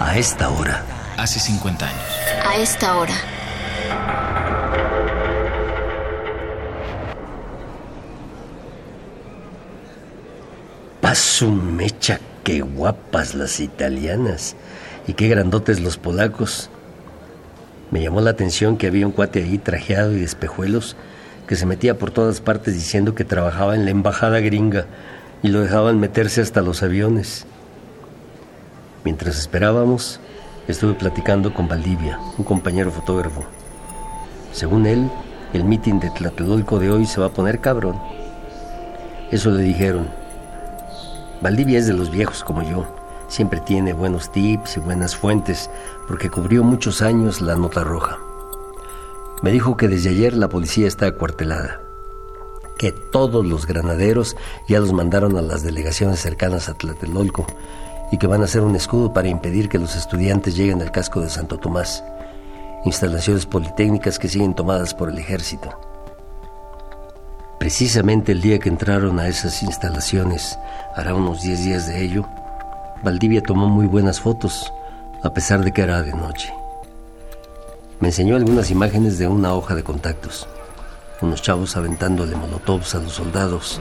A esta hora. Hace 50 años. A esta hora. Paso mecha, qué guapas las italianas y qué grandotes los polacos. Me llamó la atención que había un cuate ahí trajeado y de espejuelos que se metía por todas partes diciendo que trabajaba en la embajada gringa y lo dejaban meterse hasta los aviones. Mientras esperábamos, estuve platicando con Valdivia, un compañero fotógrafo. Según él, el mitin de Tlatelolco de hoy se va a poner cabrón. Eso le dijeron. Valdivia es de los viejos como yo. Siempre tiene buenos tips y buenas fuentes porque cubrió muchos años la nota roja. Me dijo que desde ayer la policía está acuartelada, que todos los granaderos ya los mandaron a las delegaciones cercanas a Tlatelolco y que van a hacer un escudo para impedir que los estudiantes lleguen al casco de Santo Tomás, instalaciones politécnicas que siguen tomadas por el ejército. Precisamente el día que entraron a esas instalaciones, hará unos 10 días de ello, Valdivia tomó muy buenas fotos, a pesar de que era de noche. Me enseñó algunas imágenes de una hoja de contactos, unos chavos aventándole molotovs a los soldados.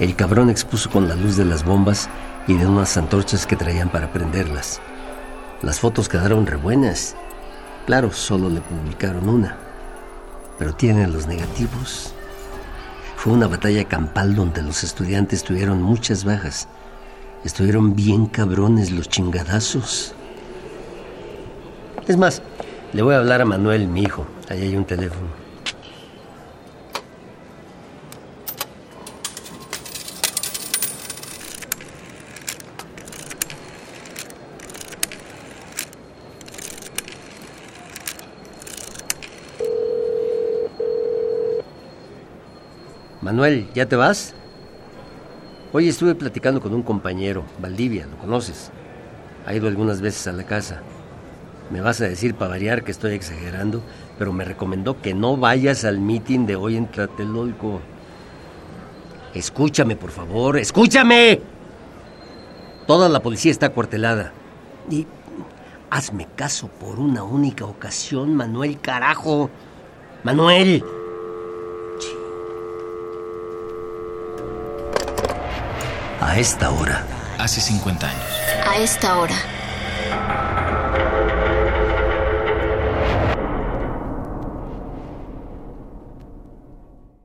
El cabrón expuso con la luz de las bombas y de unas antorchas que traían para prenderlas. Las fotos quedaron re buenas. Claro, solo le publicaron una. Pero tienen los negativos. Fue una batalla campal donde los estudiantes tuvieron muchas bajas. Estuvieron bien cabrones los chingadazos. Es más, le voy a hablar a Manuel, mi hijo. Ahí hay un teléfono. Manuel, ¿ya te vas? Hoy estuve platicando con un compañero, Valdivia, ¿lo conoces? Ha ido algunas veces a la casa. Me vas a decir para variar que estoy exagerando, pero me recomendó que no vayas al meeting de hoy en Tlatelolco. Escúchame, por favor, escúchame. Toda la policía está acuartelada. Y hazme caso por una única ocasión, Manuel, carajo. Manuel. A esta hora. Hace 50 años. A esta hora.